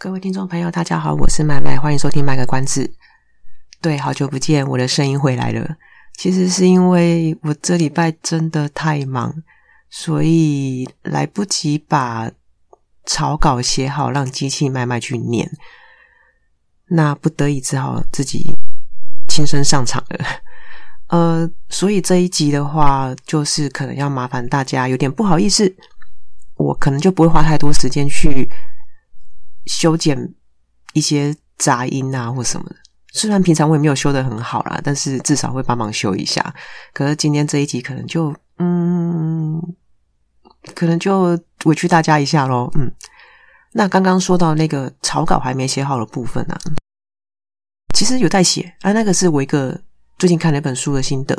各位听众朋友，大家好，我是麦麦，欢迎收听麦个关子。对，好久不见，我的声音回来了。其实是因为我这礼拜真的太忙，所以来不及把草稿写好，让机器麦麦去念。那不得已只好自己亲身上场了。呃，所以这一集的话，就是可能要麻烦大家，有点不好意思，我可能就不会花太多时间去。修剪一些杂音啊，或什么的。虽然平常我也没有修得很好啦，但是至少会帮忙修一下。可是今天这一集可能就，嗯，可能就委屈大家一下咯。嗯，那刚刚说到那个草稿还没写好的部分啊，其实有在写啊。那个是我一个最近看了一本书的心得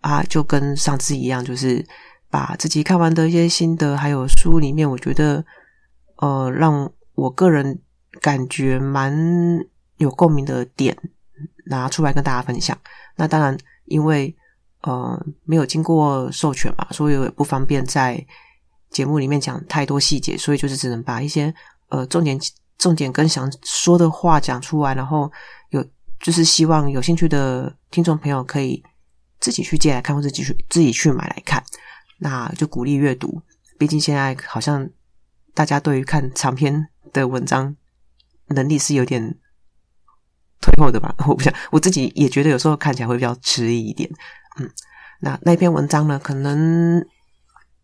啊，就跟上次一样，就是把自己看完的一些心得，还有书里面我觉得，呃，让。我个人感觉蛮有共鸣的点拿出来跟大家分享。那当然，因为呃没有经过授权嘛，所以我也不方便在节目里面讲太多细节，所以就是只能把一些呃重点、重点跟想说的话讲出来。然后有就是希望有兴趣的听众朋友可以自己去借来看，或者自己去自己去买来看。那就鼓励阅读，毕竟现在好像大家对于看长篇。的文章能力是有点退后的吧？我不想，我自己也觉得有时候看起来会比较迟疑一点。嗯，那那篇文章呢？可能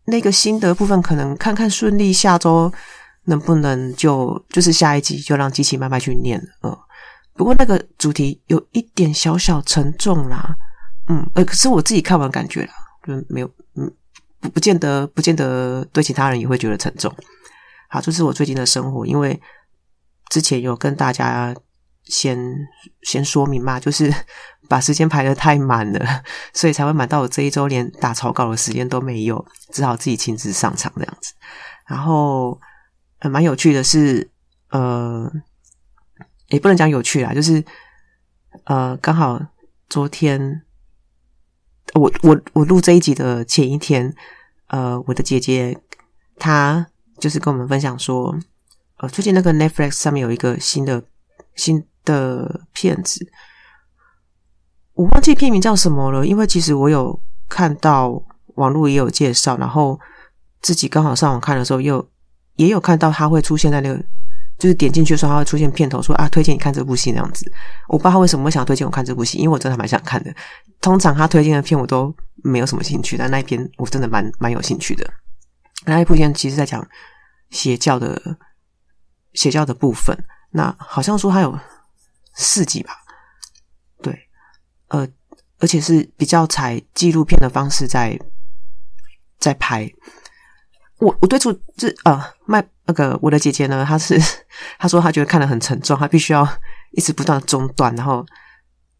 那个心得部分，可能看看顺利，下周能不能就就是下一集就让机器慢慢去念了。嗯，不过那个主题有一点小小沉重啦。嗯，呃，可是我自己看完感觉啦，就没有，嗯，不不见得，不见得对其他人也会觉得沉重。好，这是我最近的生活，因为之前有跟大家先先说明嘛，就是 把时间排得太满了，所以才会满到我这一周连打草稿的时间都没有，只好自己亲自上场这样子。然后，呃，蛮有趣的是，呃，也不能讲有趣啦，就是呃，刚好昨天我我我录这一集的前一天，呃，我的姐姐她。就是跟我们分享说，呃，最近那个 Netflix 上面有一个新的新的片子，我忘记片名叫什么了。因为其实我有看到网络也有介绍，然后自己刚好上网看的时候，又也有看到它会出现在那个，就是点进去的时候，它会出现片头说啊，推荐你看这部戏那样子。我不知道他为什么会想推荐我看这部戏，因为我真的蛮想看的。通常他推荐的片我都没有什么兴趣，但那一篇我真的蛮蛮有兴趣的。那一部片其实在讲。邪教的邪教的部分，那好像说它有四集吧？对，呃，而且是比较采纪录片的方式在在拍。我我对住这呃卖那个我的姐姐呢，她是 她说她觉得看得很沉重，她必须要一直不断的中断，然后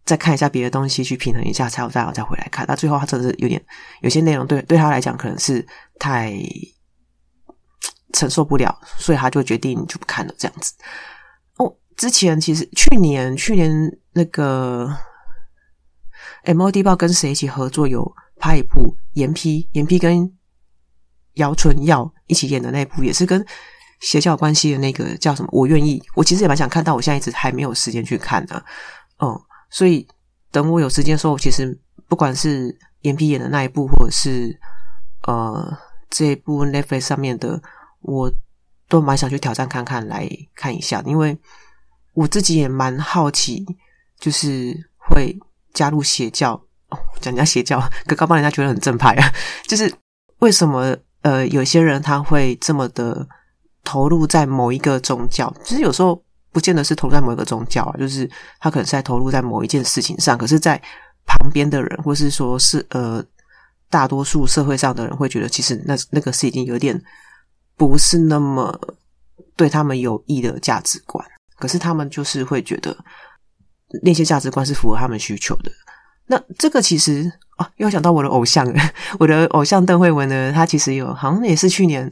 再看一下别的东西去平衡一下，才有再再回来看。那最后她真的是有点有些内容对对她来讲可能是太。承受不了，所以他就决定就不看了这样子。哦，之前其实去年去年那个 MOD 报跟谁一起合作有拍一部严批严批跟姚淳耀一起演的那部，也是跟邪教关系的那个叫什么？我愿意。我其实也蛮想看到，我现在一直还没有时间去看呢。嗯，所以等我有时间的时候，其实不管是严批演的那一部，或者是呃这一部 Netflix 上面的。我都蛮想去挑战看看，来看一下，因为我自己也蛮好奇，就是会加入邪教哦，讲人家邪教，可刚帮人家觉得很正派啊，就是为什么呃有些人他会这么的投入在某一个宗教，其实有时候不见得是投入在某一个宗教啊，就是他可能是在投入在某一件事情上，可是，在旁边的人，或是说是呃大多数社会上的人会觉得，其实那那个是已经有点。不是那么对他们有益的价值观，可是他们就是会觉得那些价值观是符合他们需求的。那这个其实啊，又想到我的偶像，我的偶像邓慧文呢，他其实有好像也是去年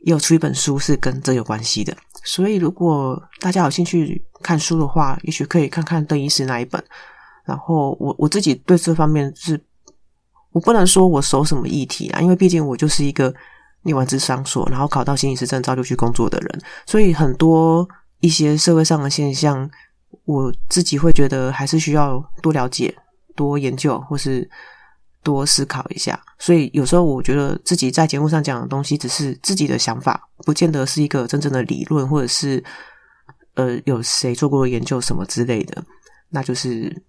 有出一本书是跟这有关系的。所以如果大家有兴趣看书的话，也许可以看看邓医师那一本。然后我我自己对这方面是，我不能说我熟什么议题啊，因为毕竟我就是一个念完智商所，然后考到心理师证照就去工作的人，所以很多一些社会上的现象，我自己会觉得还是需要多了解、多研究，或是多思考一下。所以有时候我觉得自己在节目上讲的东西，只是自己的想法，不见得是一个真正的理论，或者是呃有谁做过研究什么之类的，那就是。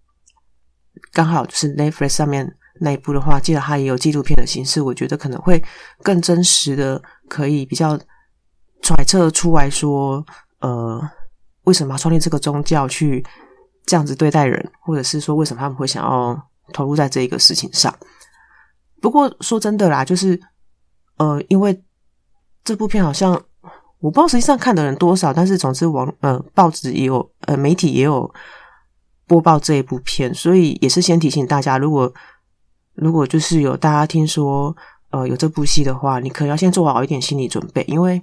刚好就是 Netflix 上面那一部的话，既然它也有纪录片的形式，我觉得可能会更真实的，可以比较揣测出来说，呃，为什么要创立这个宗教去这样子对待人，或者是说为什么他们会想要投入在这一个事情上。不过说真的啦，就是呃，因为这部片好像我不知道实际上看的人多少，但是总之网呃报纸也有，呃媒体也有。播报这一部片，所以也是先提醒大家，如果如果就是有大家听说呃有这部戏的话，你可能要先做好一点心理准备，因为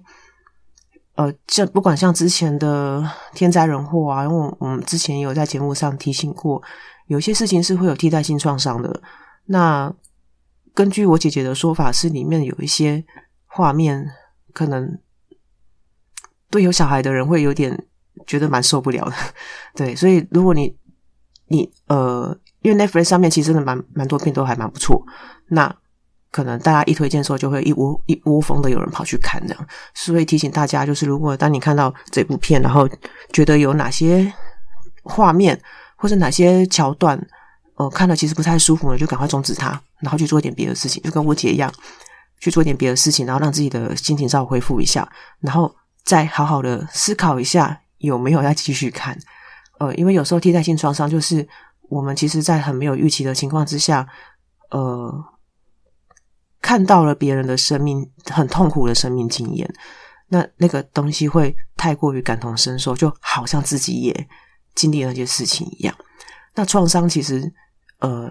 呃，这不管像之前的天灾人祸啊，因为我们之前有在节目上提醒过，有些事情是会有替代性创伤的。那根据我姐姐的说法，是里面有一些画面，可能对有小孩的人会有点觉得蛮受不了的。对，所以如果你你呃，因为 Netflix 上面其实真的蛮蛮多片都还蛮不错，那可能大家一推荐的时候，就会一窝一窝蜂的有人跑去看这样，所以提醒大家，就是如果当你看到这部片，然后觉得有哪些画面或者哪些桥段，呃，看了其实不太舒服呢，就赶快终止它，然后去做一点别的事情，就跟我姐一样，去做一点别的事情，然后让自己的心情稍微恢复一下，然后再好好的思考一下有没有要继续看。呃，因为有时候替代性创伤就是我们其实，在很没有预期的情况之下，呃，看到了别人的生命很痛苦的生命经验，那那个东西会太过于感同身受，就好像自己也经历了那些事情一样。那创伤其实，呃，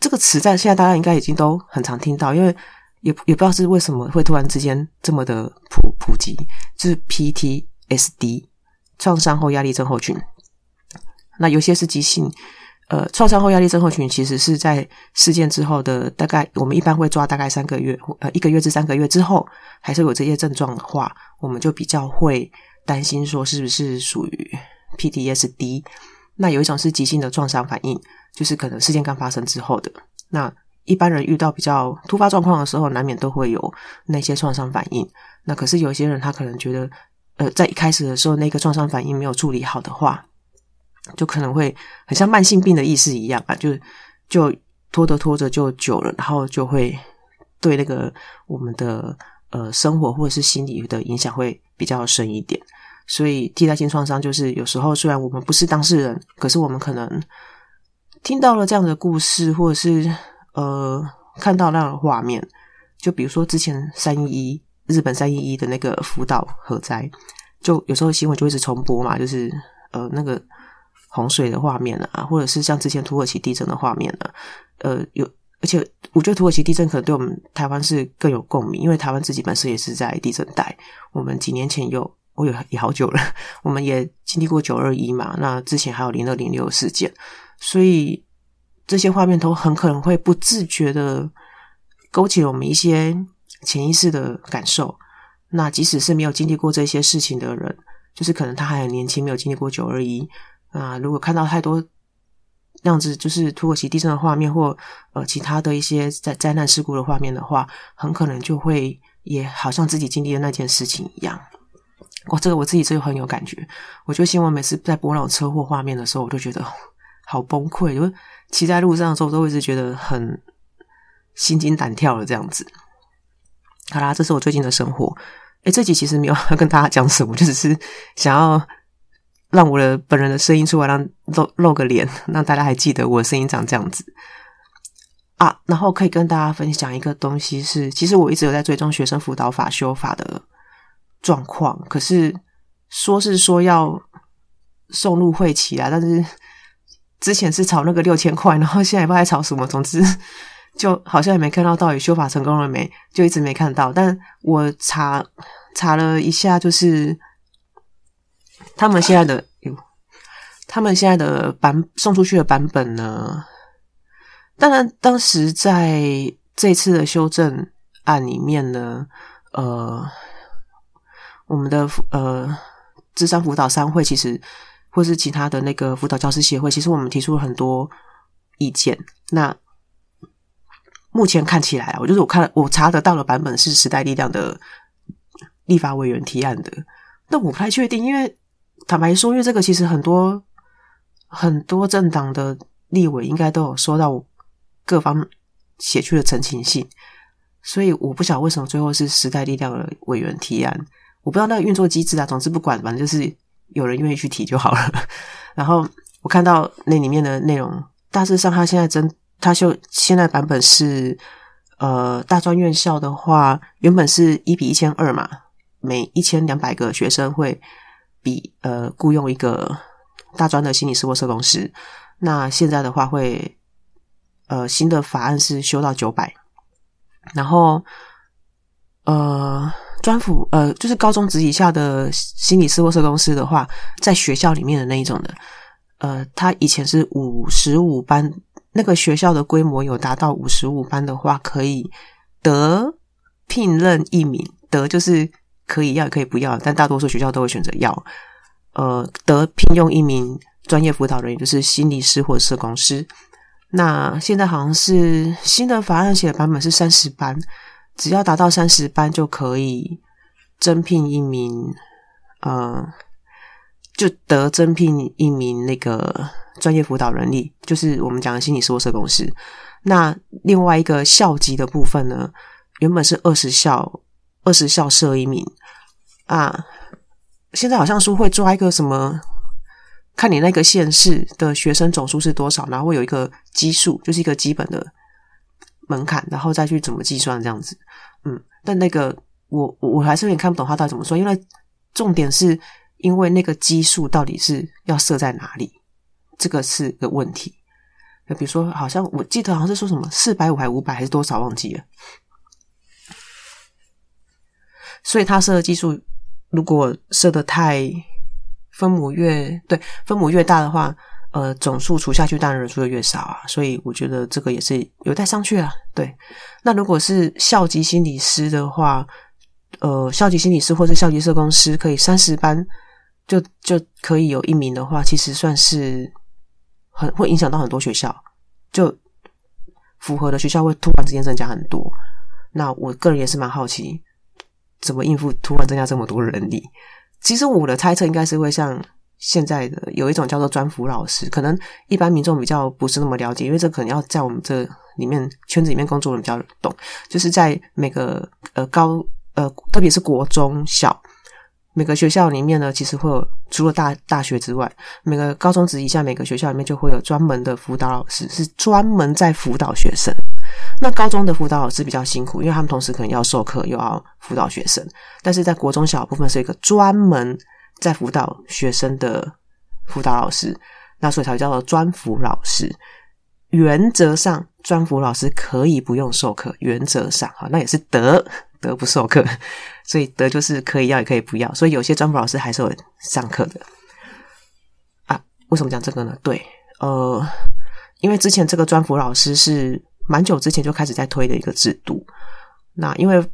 这个词在现在大家应该已经都很常听到，因为也也不知道是为什么会突然之间这么的普普及，就是 PTSD。创伤后压力症候群，那有些是急性，呃，创伤后压力症候群其实是在事件之后的大概，我们一般会抓大概三个月，呃，一个月至三个月之后，还是有这些症状的话，我们就比较会担心说是不是属于 PTSD。那有一种是急性的创伤反应，就是可能事件刚发生之后的。那一般人遇到比较突发状况的时候，难免都会有那些创伤反应。那可是有些人他可能觉得。呃，在一开始的时候，那个创伤反应没有处理好的话，就可能会很像慢性病的意思一样啊，就就拖着拖着就久了，然后就会对那个我们的呃生活或者是心理的影响会比较深一点。所以替代性创伤就是有时候虽然我们不是当事人，可是我们可能听到了这样的故事，或者是呃看到那样的画面，就比如说之前三一一。日本三一一的那个福岛核灾，就有时候新闻就一直重播嘛，就是呃那个洪水的画面啊，或者是像之前土耳其地震的画面啊，呃有，而且我觉得土耳其地震可能对我们台湾是更有共鸣，因为台湾自己本身也是在地震带，我们几年前有，我有也好久了，我们也经历过九二一嘛，那之前还有零二零六事件，所以这些画面都很可能会不自觉的勾起了我们一些。潜意识的感受，那即使是没有经历过这些事情的人，就是可能他还很年轻，没有经历过九二一啊。如果看到太多样子，就是土耳其地震的画面，或呃其他的一些灾灾难事故的画面的话，很可能就会也好像自己经历的那件事情一样。哇，这个我自己就很有感觉。我觉得新闻每次在播那种车祸画面的时候，我就觉得好崩溃，就骑在路上的时候，都一直觉得很心惊胆跳的这样子。好啦，这是我最近的生活。诶，这集其实没有要 跟大家讲什么，就只是想要让我的本人的声音出来，让露露个脸，让大家还记得我的声音长这样子啊。然后可以跟大家分享一个东西是，其实我一直有在追踪学生辅导法修法的状况，可是说是说要送入会期啊，但是之前是炒那个六千块，然后现在也不知道在炒什么，总之就好像也没看到到底修法成功了没，就一直没看到。但我查查了一下，就是他们现在的，他们现在的版送出去的版本呢，当然当时在这次的修正案里面呢，呃。我们的呃，智商辅导商会其实，或是其他的那个辅导教师协会，其实我们提出了很多意见。那目前看起来啊，我就是我看我查得到的版本是时代力量的立法委员提案的，但我不太确定，因为坦白说，因为这个其实很多很多政党的立委应该都有收到各方写去的陈情信，所以我不晓得为什么最后是时代力量的委员提案。我不知道那个运作机制啊，总之不管，反正就是有人愿意去提就好了。然后我看到那里面的内容，大致上他现在真他就现在版本是，呃，大专院校的话，原本是一比一千二嘛，每一千两百个学生会比呃雇佣一个大专的心理师或社工师。那现在的话会，呃，新的法案是修到九百，然后呃。专辅呃，就是高中职以下的心理师或社工师的话，在学校里面的那一种的，呃，他以前是五十五班，那个学校的规模有达到五十五班的话，可以得聘任一名，得就是可以要也可以不要，但大多数学校都会选择要，呃，得聘用一名专业辅导人员，就是心理师或者社工师。那现在好像是新的法案写的版本是三十班。只要达到三十班就可以征聘一名，呃，就得征聘一名那个专业辅导人力，就是我们讲的心理师或社工师。那另外一个校级的部分呢，原本是二十校，二十校设一名啊，现在好像说会抓一个什么，看你那个县市的学生总数是多少，然后会有一个基数，就是一个基本的。门槛，然后再去怎么计算这样子，嗯，但那个我我还是有点看不懂他到底怎么说，因为重点是因为那个基数到底是要设在哪里，这个是个问题。比如说，好像我记得好像是说什么四百五还五百还是多少忘记了，所以他设的基数如果设的太分母越对分母越大的话。呃，总数除下去，当然人数就越少啊，所以我觉得这个也是有待商榷啊。对，那如果是校级心理师的话，呃，校级心理师或者校级社工师可以三十班就就可以有一名的话，其实算是很会影响到很多学校，就符合的学校会突然之间增加很多。那我个人也是蛮好奇，怎么应付突然增加这么多人力？其实我的猜测应该是会像。现在的有一种叫做专辅老师，可能一般民众比较不是那么了解，因为这可能要在我们这里面圈子里面工作人比较懂。就是在每个呃高呃，特别是国中小每个学校里面呢，其实会有除了大大学之外，每个高中职以下每个学校里面就会有专门的辅导老师，是专门在辅导学生。那高中的辅导老师比较辛苦，因为他们同时可能要授课又要辅导学生，但是在国中小部分是一个专门。在辅导学生的辅导老师，那所以才叫做专辅老师。原则上，专辅老师可以不用授课。原则上，哈，那也是得得不授课，所以得就是可以要也可以不要。所以有些专辅老师还是有上课的啊。为什么讲这个呢？对，呃，因为之前这个专辅老师是蛮久之前就开始在推的一个制度。那因为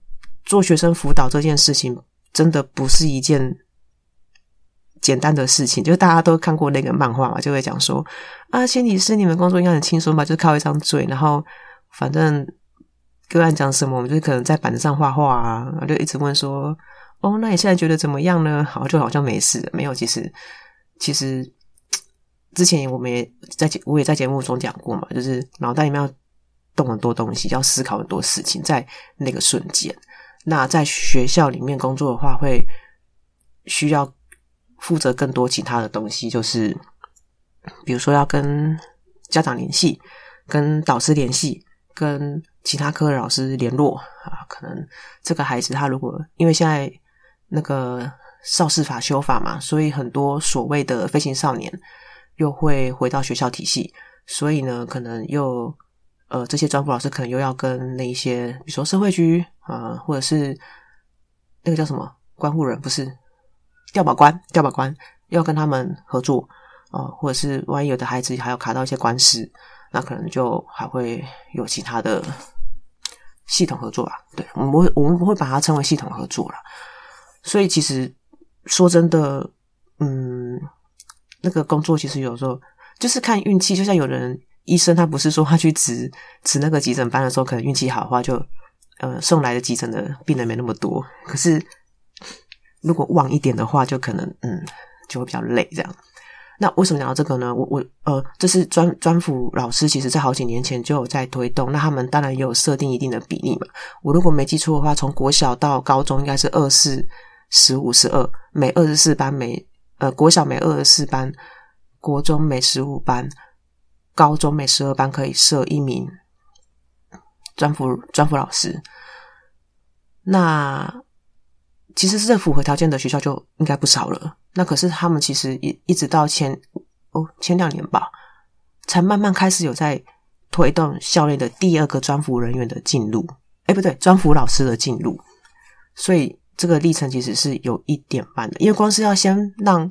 做学生辅导这件事情，真的不是一件。简单的事情，就大家都看过那个漫画嘛，就会讲说啊，心理师你们工作应该很轻松吧？就是靠一张嘴，然后反正个案讲什么，我们就可能在板子上画画啊，就一直问说，哦，那你现在觉得怎么样呢？好，就好像没事，没有。其实，其实 之前我们也在我也在节目中讲过嘛，就是脑袋里面动很多东西，要思考很多事情，在那个瞬间。那在学校里面工作的话，会需要。负责更多其他的东西，就是比如说要跟家长联系、跟导师联系、跟其他科的老师联络啊。可能这个孩子他如果因为现在那个少事法修法嘛，所以很多所谓的飞行少年又会回到学校体系，所以呢，可能又呃这些专辅老师可能又要跟那一些，比如说社会局啊、呃，或者是那个叫什么关护人，不是调保官，调保官要跟他们合作啊、呃，或者是万一有的孩子还要卡到一些官司，那可能就还会有其他的。系统合作吧，对，我们会，我们不会把它称为系统合作了。所以其实说真的，嗯，那个工作其实有时候就是看运气。就像有人医生，他不是说他去值值那个急诊班的时候，可能运气好的话就，呃送来的急诊的病人没那么多。可是如果旺一点的话，就可能嗯就会比较累这样。那为什么讲到这个呢？我我呃，这是专专辅老师，其实在好几年前就有在推动。那他们当然也有设定一定的比例嘛。我如果没记错的话，从国小到高中应该是二四十五十二，每二十四班每呃国小每二十四班，国中每十五班，高中每十二班可以设一名专辅专辅老师。那其实是这符合条件的学校就应该不少了。那可是他们其实一一直到前哦前两年吧，才慢慢开始有在推动校内的第二个专辅人员的进入。哎，不对，专辅老师的进入。所以这个历程其实是有一点慢的，因为光是要先让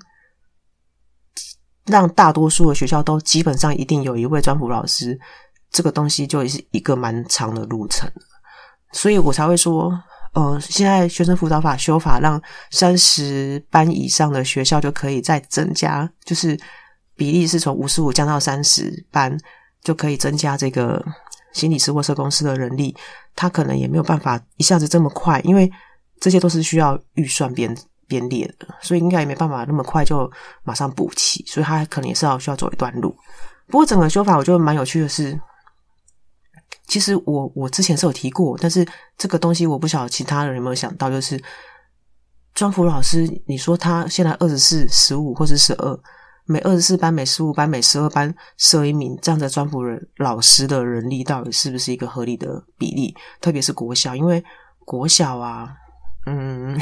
让大多数的学校都基本上一定有一位专辅老师，这个东西就是一个蛮长的路程。所以我才会说。呃，现在学生辅导法修法，让三十班以上的学校就可以再增加，就是比例是从五十五降到三十班，就可以增加这个心理师或社工师的人力。他可能也没有办法一下子这么快，因为这些都是需要预算编编列的，所以应该也没办法那么快就马上补齐，所以他可能也是要需要走一段路。不过整个修法我觉得蛮有趣的是。其实我我之前是有提过，但是这个东西我不晓得其他人有没有想到，就是专辅老师，你说他现在二十四、十五或是十二，每二十四班、每十五班、每十二班设一名这样的专辅人老师的人力，到底是不是一个合理的比例？特别是国小，因为国小啊，嗯，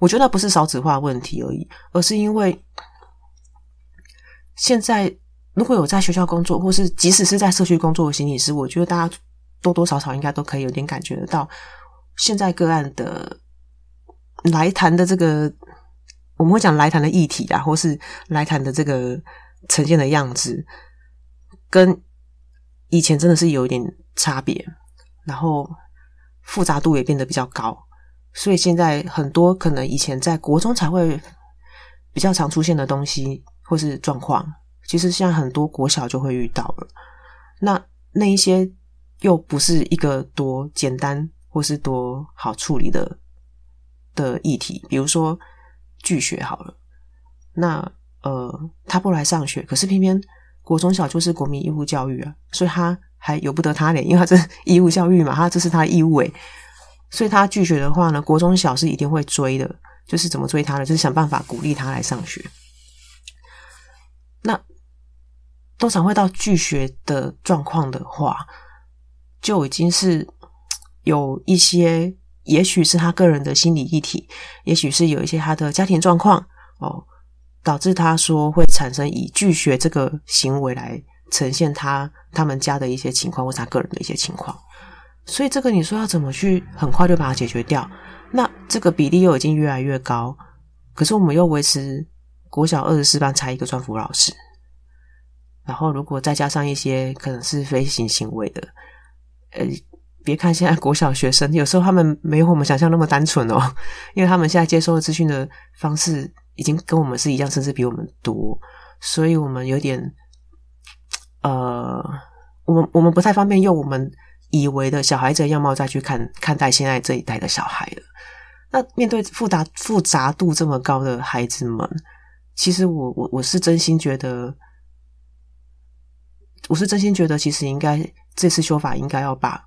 我觉得不是少子化问题而已，而是因为现在。如果有在学校工作，或是即使是在社区工作的心理师，我觉得大家多多少少应该都可以有点感觉得到，现在个案的来谈的这个，我们会讲来谈的议题啊，或是来谈的这个呈现的样子，跟以前真的是有一点差别，然后复杂度也变得比较高，所以现在很多可能以前在国中才会比较常出现的东西或是状况。其实现在很多国小就会遇到了，那那一些又不是一个多简单或是多好处理的的议题，比如说拒学好了，那呃他不来上学，可是偏偏国中小就是国民义务教育啊，所以他还由不得他连，因为他这义务教育嘛，他这是他的义务诶，所以他拒绝的话呢，国中小是一定会追的，就是怎么追他呢？就是想办法鼓励他来上学，那。通常会到拒学的状况的话，就已经是有一些，也许是他个人的心理议题，也许是有一些他的家庭状况哦，导致他说会产生以拒学这个行为来呈现他他们家的一些情况，或是他个人的一些情况。所以这个你说要怎么去很快就把它解决掉？那这个比例又已经越来越高，可是我们又维持国小二十四班才一个专辅老师。然后，如果再加上一些可能是飞行行为的，呃，别看现在国小学生，有时候他们没有我们想象那么单纯哦，因为他们现在接收的资讯的方式已经跟我们是一样，甚至比我们多，所以我们有点，呃，我们我们不太方便用我们以为的小孩子的样貌再去看看待现在这一代的小孩了。那面对复杂复杂度这么高的孩子们，其实我我我是真心觉得。我是真心觉得，其实应该这次修法应该要把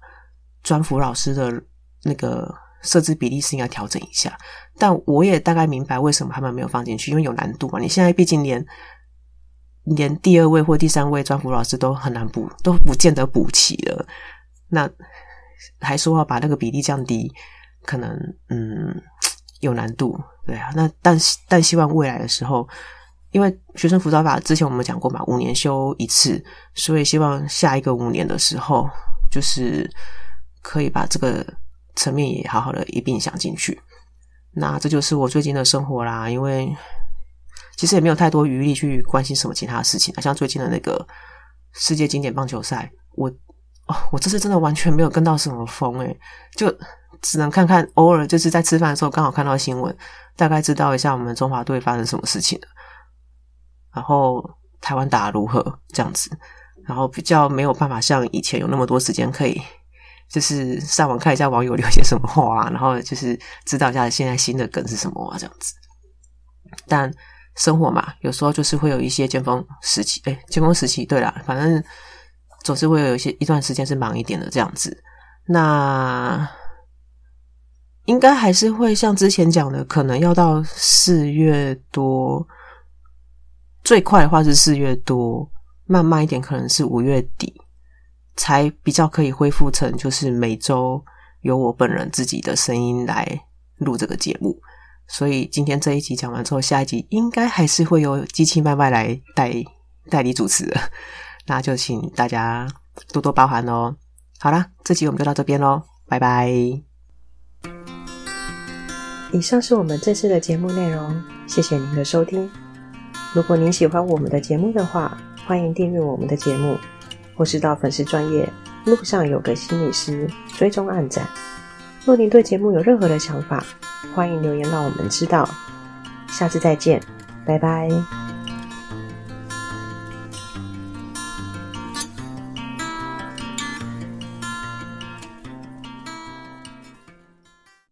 专辅老师的那个设置比例是应该调整一下。但我也大概明白为什么他们没有放进去，因为有难度嘛。你现在毕竟连连第二位或第三位专辅老师都很难补，都不见得补齐了。那还说要把那个比例降低，可能嗯有难度，对啊。那但但希望未来的时候，因为学生辅导法之前我们讲过嘛，五年修一次，所以希望下一个五年的时候，就是可以把这个层面也好好的一并想进去。那这就是我最近的生活啦，因为其实也没有太多余力去关心什么其他的事情，像最近的那个世界经典棒球赛，我哦，我这次真的完全没有跟到什么风诶，就。只能看看，偶尔就是在吃饭的时候刚好看到新闻，大概知道一下我们中华队发生什么事情了。然后台湾打如何这样子，然后比较没有办法像以前有那么多时间可以，就是上网看一下网友留 些什么话啊，然后就是知道一下现在新的梗是什么啊这样子。但生活嘛，有时候就是会有一些尖峰时期，哎，尖峰时期，对啦，反正总是会有一些一段时间是忙一点的这样子。那。应该还是会像之前讲的，可能要到四月多，最快的话是四月多，慢慢一点可能是五月底，才比较可以恢复成就是每周由我本人自己的声音来录这个节目。所以今天这一集讲完之后，下一集应该还是会由机器麦麦来代代理主持，那就请大家多多包涵哦。好啦，这集我们就到这边喽，拜拜。以上是我们这次的节目内容，谢谢您的收听。如果您喜欢我们的节目的话，欢迎订阅我们的节目，或是到粉丝专业路上有个心理师追踪暗赞。若您对节目有任何的想法，欢迎留言让我们知道。下次再见，拜拜。